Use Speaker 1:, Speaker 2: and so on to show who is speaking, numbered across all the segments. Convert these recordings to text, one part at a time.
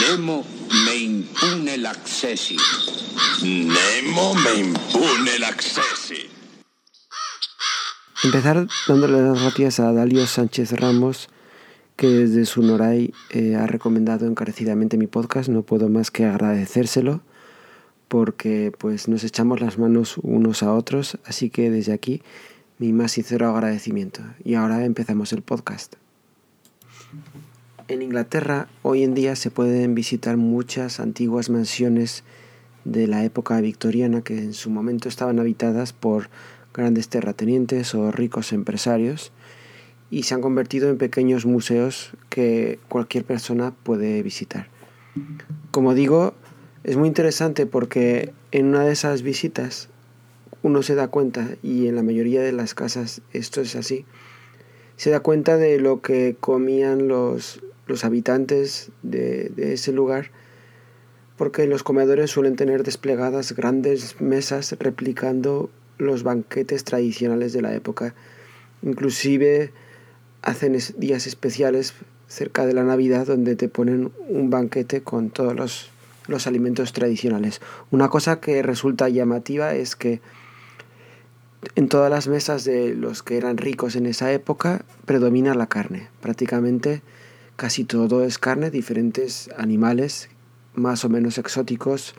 Speaker 1: Nemo me impune l'accessi.
Speaker 2: Nemo me impune l'accessi.
Speaker 3: Empezar dándole las gracias a Dalio Sánchez Ramos, que desde su Noray eh, ha recomendado encarecidamente mi podcast. No puedo más que agradecérselo porque pues nos echamos las manos unos a otros, así que desde aquí mi más sincero agradecimiento. Y ahora empezamos el podcast. En Inglaterra hoy en día se pueden visitar muchas antiguas mansiones de la época victoriana que en su momento estaban habitadas por grandes terratenientes o ricos empresarios y se han convertido en pequeños museos que cualquier persona puede visitar. Como digo, es muy interesante porque en una de esas visitas uno se da cuenta, y en la mayoría de las casas esto es así, se da cuenta de lo que comían los, los habitantes de, ese lugar, porque los comedores suelen tener desplegadas grandes mesas replicando los banquetes tradicionales de la época. Inclusive hacen días especiales cerca de la Navidad donde te ponen un banquete con todos los, los alimentos tradicionales. Una cosa que resulta llamativa es que en todas las mesas de los que eran ricos en esa época predomina la carne. Prácticamente casi todo es carne, diferentes animales más o menos exóticos,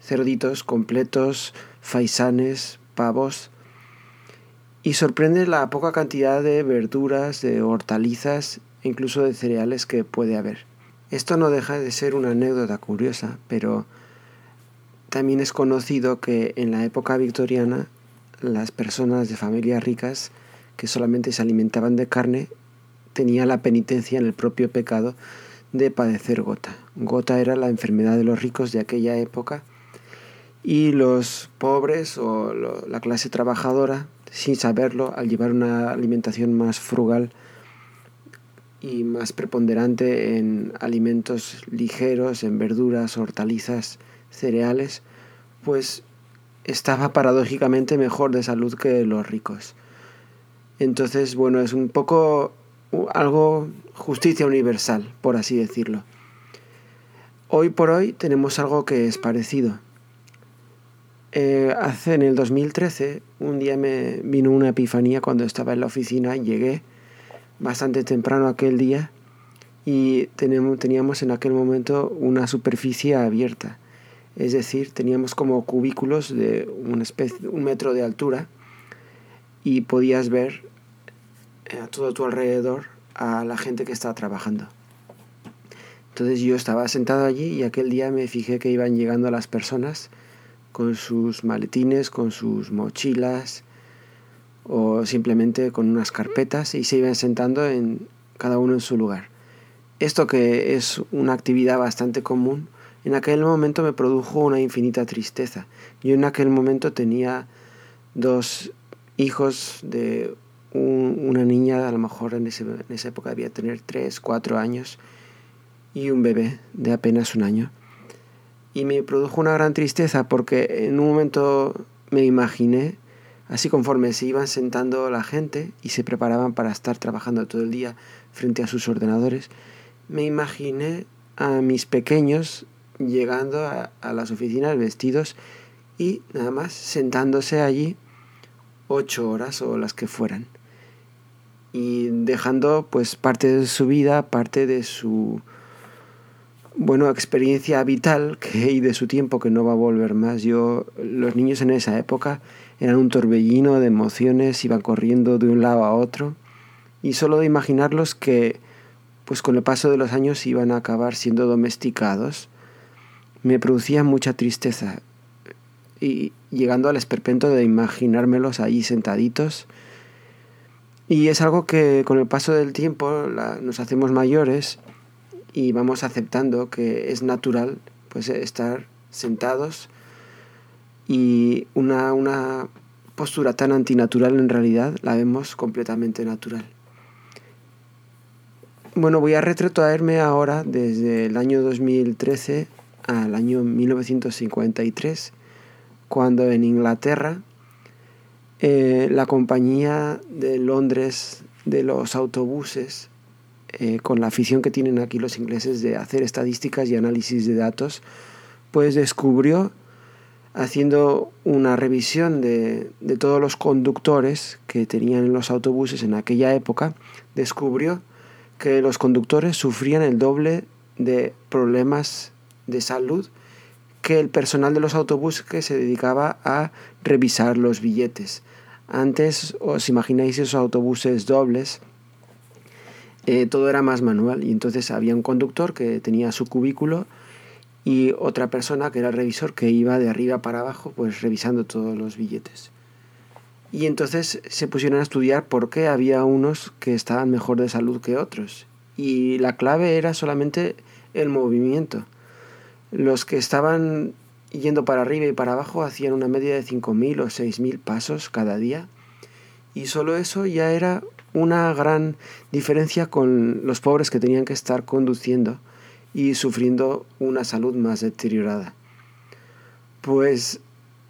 Speaker 3: cerditos completos, faisanes, pavos. Y sorprende la poca cantidad de verduras, de hortalizas e incluso de cereales que puede haber. Esto no deja de ser una anécdota curiosa, pero también es conocido que en la época victoriana las personas de familias ricas que solamente se alimentaban de carne tenían la penitencia en el propio pecado de padecer gota. Gota era la enfermedad de los ricos de aquella época y los pobres o la clase trabajadora, sin saberlo, al llevar una alimentación más frugal y más preponderante en alimentos ligeros, en verduras, hortalizas, cereales, pues estaba paradójicamente mejor de salud que los ricos. Entonces, bueno, es un poco algo justicia universal, por así decirlo. Hoy por hoy tenemos algo que es parecido. Eh, hace en el 2013, un día me vino una epifanía cuando estaba en la oficina, llegué bastante temprano aquel día y teníamos en aquel momento una superficie abierta es decir, teníamos como cubículos de una especie, un metro de altura y podías ver a todo tu alrededor a la gente que estaba trabajando. Entonces yo estaba sentado allí y aquel día me fijé que iban llegando las personas con sus maletines, con sus mochilas o simplemente con unas carpetas y se iban sentando en cada uno en su lugar. Esto que es una actividad bastante común en aquel momento me produjo una infinita tristeza. Yo en aquel momento tenía dos hijos de una niña, a lo mejor en, esa época debía tener tres, cuatro años, y un bebé de apenas un año. Y me produjo una gran tristeza porque en un momento me imaginé, así conforme se iban sentando la gente y se preparaban para estar trabajando todo el día frente a sus ordenadores, me imaginé a mis pequeños llegando a, las oficinas vestidos y nada más sentándose allí ocho horas o las que fueran y dejando pues parte de su vida, parte de su bueno, experiencia vital que, y de su tiempo que no va a volver más. Yo, los niños en esa época eran un torbellino de emociones, iban corriendo de un lado a otro y solo de imaginarlos que pues con el paso de los años iban a acabar siendo domesticados me producía mucha tristeza y llegando al esperpento de imaginármelos ahí sentaditos. Y es algo que con el paso del tiempo nos hacemos mayores y vamos aceptando que es natural pues estar sentados y una, una postura tan antinatural en realidad la vemos completamente natural. Bueno, voy a retrotraerme ahora desde el año 2013 al año 1953, cuando en Inglaterra eh, la compañía de Londres de los autobuses eh, con la afición que tienen aquí los ingleses de hacer estadísticas y análisis de datos, pues descubrió, haciendo una revisión de, de todos los conductores que tenían en los autobuses en aquella época, descubrió que los conductores sufrían el doble de problemas de salud que el personal de los autobuses que se dedicaba a revisar los billetes. Antes, os imagináis esos autobuses dobles, eh, todo era más manual y entonces había un conductor que tenía su cubículo y otra persona que era el revisor que iba de arriba para abajo pues revisando todos los billetes. Y entonces se pusieron a estudiar por qué había unos que estaban mejor de salud que otros. Y la clave era solamente el movimiento. Los que estaban yendo para arriba y para abajo hacían una media de 5.000 o 6.000 pasos cada día. Y solo eso ya era una gran diferencia con los pobres que tenían que estar conduciendo y sufriendo una salud más deteriorada. Pues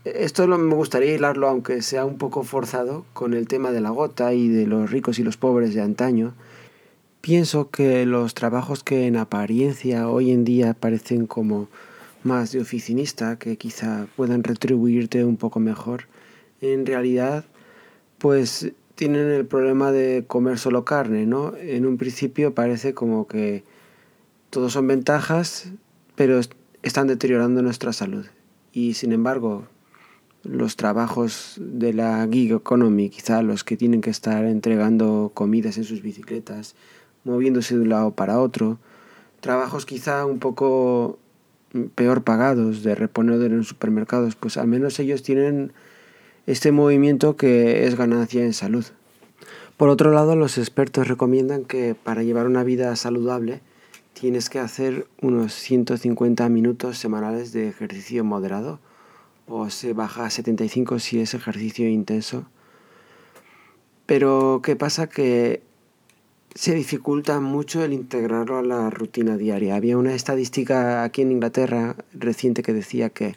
Speaker 3: esto me gustaría hilarlo, aunque sea un poco forzado, con el tema de la gota y de los ricos y los pobres de antaño. Pienso que los trabajos que en apariencia hoy en día parecen como más de oficinista, que quizá puedan retribuirte un poco mejor, en realidad pues tienen el problema de comer solo carne, ¿no? En un principio parece como que todos son ventajas, pero están deteriorando nuestra salud. Y sin embargo, los trabajos de la gig economy, quizá los que tienen que estar entregando comidas en sus bicicletas, moviéndose de un lado para otro, trabajos quizá un poco peor pagados de reponedor en supermercados, pues al menos ellos tienen este movimiento que es ganancia en salud. Por otro lado, los expertos recomiendan que para llevar una vida saludable tienes que hacer unos 150 minutos semanales de ejercicio moderado o se baja a 75 si es ejercicio intenso. Pero ¿qué pasa? Que se dificulta mucho el integrarlo a la rutina diaria. Había una estadística aquí en Inglaterra reciente que decía que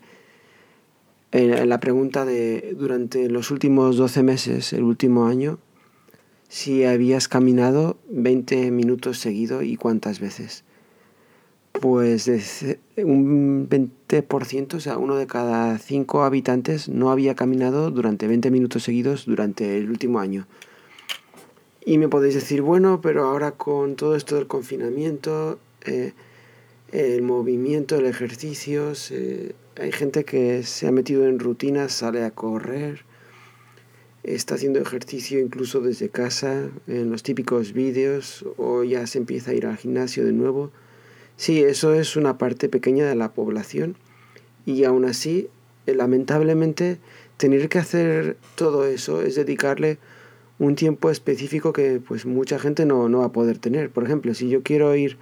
Speaker 3: en la pregunta de durante los últimos 12 meses, el último año, si habías caminado 20 minutos seguido y cuántas veces. Pues un 20%, o sea, uno de cada cinco habitantes no había caminado durante 20 minutos seguidos durante el último año. Y me podéis decir, bueno, pero ahora con todo esto del confinamiento, eh, el movimiento, el ejercicio, hay gente que se ha metido en rutinas, sale a correr, está haciendo ejercicio incluso desde casa, en los típicos vídeos, o ya se empieza a ir al gimnasio de nuevo. Sí, eso es una parte pequeña de la población y aún así, eh, lamentablemente, tener que hacer todo eso es dedicarle un tiempo específico que pues mucha gente no, no va a poder tener. Por ejemplo, si yo quiero ir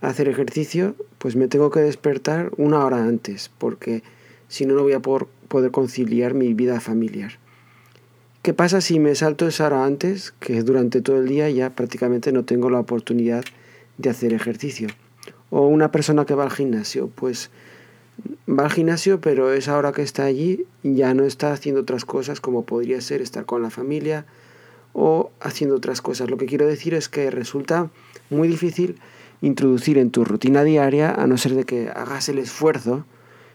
Speaker 3: a hacer ejercicio, pues me tengo que despertar una hora antes, porque si no, no voy a poder, conciliar mi vida familiar. ¿Qué pasa si me salto esa hora antes, que durante todo el día ya prácticamente no tengo la oportunidad de hacer ejercicio? O una persona que va al gimnasio, pues va al gimnasio, pero esa hora que está allí ya no está haciendo otras cosas como podría ser estar con la familia o haciendo otras cosas. Lo que quiero decir es que resulta muy difícil introducir en tu rutina diaria, a no ser de que hagas el esfuerzo,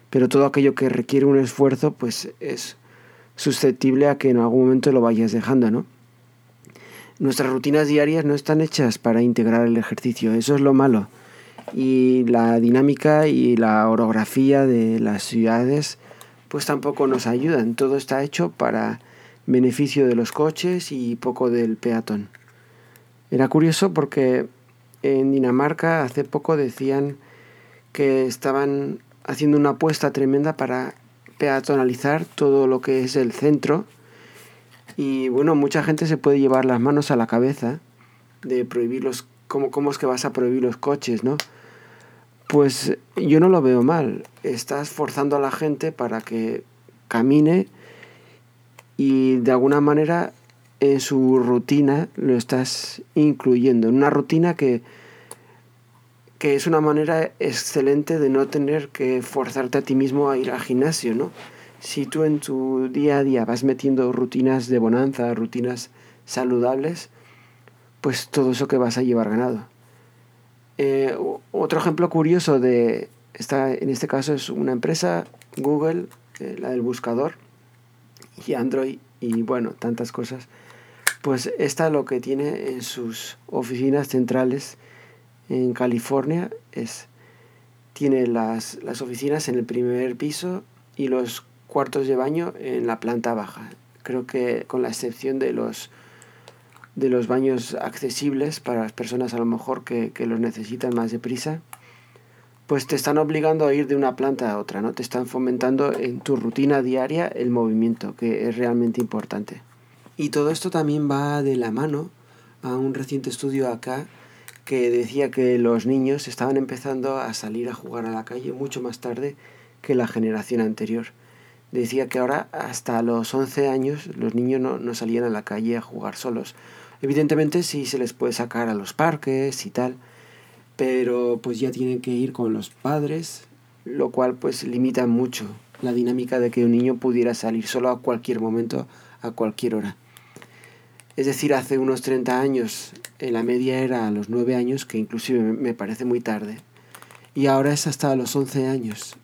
Speaker 3: pero todo aquello que requiere un esfuerzo, pues es susceptible a que en algún momento lo vayas dejando, ¿no? Nuestras rutinas diarias no están hechas para integrar el ejercicio, eso es lo malo y la dinámica y la orografía de las ciudades pues tampoco nos ayudan. Todo está hecho para beneficio de los coches y poco del peatón. Era curioso porque en Dinamarca hace poco decían que estaban haciendo una apuesta tremenda para peatonalizar todo lo que es el centro y bueno, mucha gente se puede llevar las manos a la cabeza de prohibir los cómo, cómo es que vas a prohibir los coches, ¿no? Pues yo no lo veo mal. Estás forzando a la gente para que camine y de alguna manera en su rutina lo estás incluyendo. En una rutina que, que es una manera excelente de no tener que forzarte a ti mismo a ir al gimnasio, ¿no? Si tú en tu día a día vas metiendo rutinas de bonanza, rutinas saludables, pues todo eso que vas a llevar ganado. Eh, otro ejemplo curioso de esta, en este caso es una empresa, Google, eh, la del buscador, y Android, y bueno, tantas cosas. Pues esta lo que tiene en sus oficinas centrales en California es, tiene las, las oficinas en el primer piso y los cuartos de baño en la planta baja. Creo que con la excepción de los de los baños accesibles para las personas a lo mejor que, que los necesitan más deprisa, pues te están obligando a ir de una planta a otra, ¿no? Te están fomentando en tu rutina diaria el movimiento, que es realmente importante. Y todo esto también va de la mano a un reciente estudio acá que decía que los niños estaban empezando a salir a jugar a la calle mucho más tarde que la generación anterior. Decía que ahora hasta los 11 años los niños no, no salían a la calle a jugar solos. Evidentemente sí se les puede sacar a los parques y tal, pero pues ya tienen que ir con los padres, lo cual pues limita mucho la dinámica de que un niño pudiera salir solo a cualquier momento, a cualquier hora. Es decir, hace unos 30 años eh, la media era a los 9 años, que inclusive me parece muy tarde, y ahora es hasta los 11 años.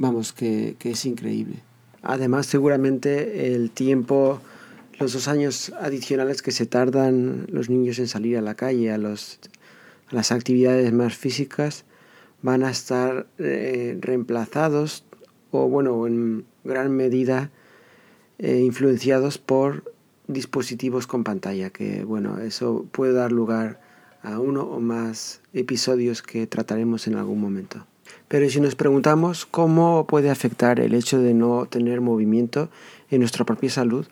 Speaker 3: Vamos, que, que es increíble. Además, seguramente el tiempo, los dos años adicionales que se tardan los niños en salir a la calle, a, los, a las actividades más físicas, van a estar eh, reemplazados o, bueno, en gran medida eh, influenciados por dispositivos con pantalla, que bueno, eso puede dar lugar a uno o más episodios que trataremos en algún momento. Pero si nos preguntamos cómo puede afectar el hecho de no tener movimiento en nuestra propia salud,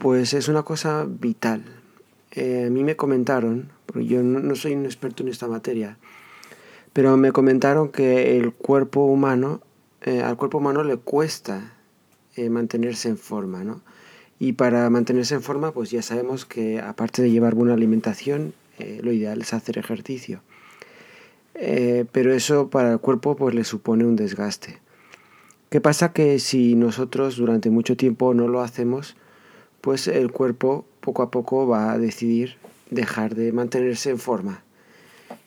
Speaker 3: pues es una cosa vital. Eh, a mí me comentaron, porque yo no, soy un experto en esta materia, pero me comentaron que el cuerpo humano, eh, al cuerpo humano le cuesta eh, mantenerse en forma, ¿no? Y para mantenerse en forma, pues ya sabemos que aparte de llevar buena alimentación, lo ideal es hacer ejercicio. Pero eso para el cuerpo pues le supone un desgaste. ¿Qué pasa? Que si nosotros durante mucho tiempo no lo hacemos, pues el cuerpo poco a poco va a decidir dejar de mantenerse en forma.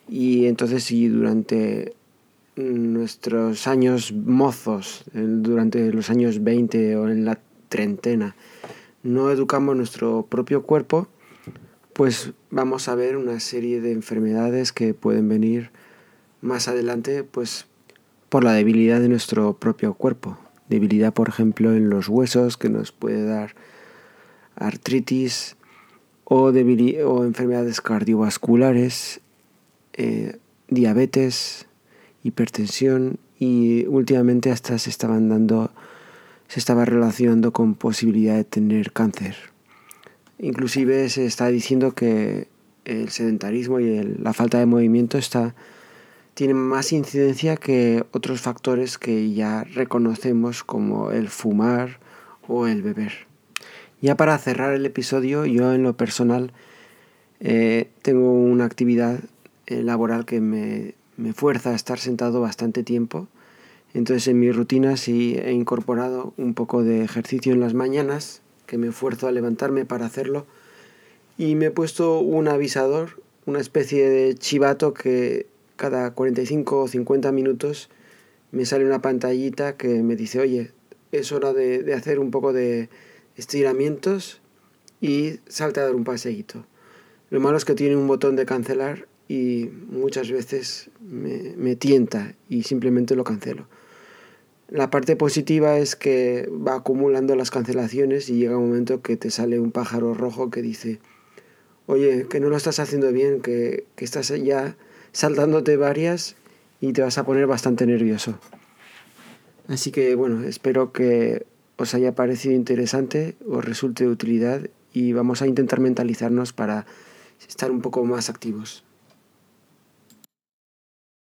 Speaker 3: Y entonces si durante nuestros años mozos, durante los años 20 o en la treintena, no educamos nuestro propio cuerpo, pues vamos a ver una serie de enfermedades que pueden venir más adelante, pues por la debilidad de nuestro propio cuerpo. Debilidad, por ejemplo, en los huesos, que nos puede dar artritis o, o enfermedades cardiovasculares, eh, diabetes, hipertensión y últimamente hasta se estaban dando se estaba relacionando con posibilidad de tener cáncer. Inclusive se está diciendo que el sedentarismo y la falta de movimiento está, tiene más incidencia que otros factores que ya reconocemos como el fumar o el beber. Ya para cerrar el episodio, yo en lo personal eh, tengo una actividad eh, laboral que me, me fuerza a estar sentado bastante tiempo. Entonces en mi rutina sí he incorporado un poco de ejercicio en las mañanas, que me esfuerzo a levantarme para hacerlo, y me he puesto un avisador, una especie de chivato que cada 45 o 50 minutos me sale una pantallita que me dice, oye, es hora de, de hacer un poco de estiramientos y salte a dar un paseíto. Lo malo es que tiene un botón de cancelar y muchas veces me, me tienta y simplemente lo cancelo. La parte positiva es que va acumulando las cancelaciones y llega un momento que te sale un pájaro rojo que dice, oye, que no lo estás haciendo bien, que, que estás ya saltándote varias y te vas a poner bastante nervioso. Así que bueno, espero que os haya parecido interesante, os resulte de utilidad y vamos a intentar mentalizarnos para estar un poco más activos.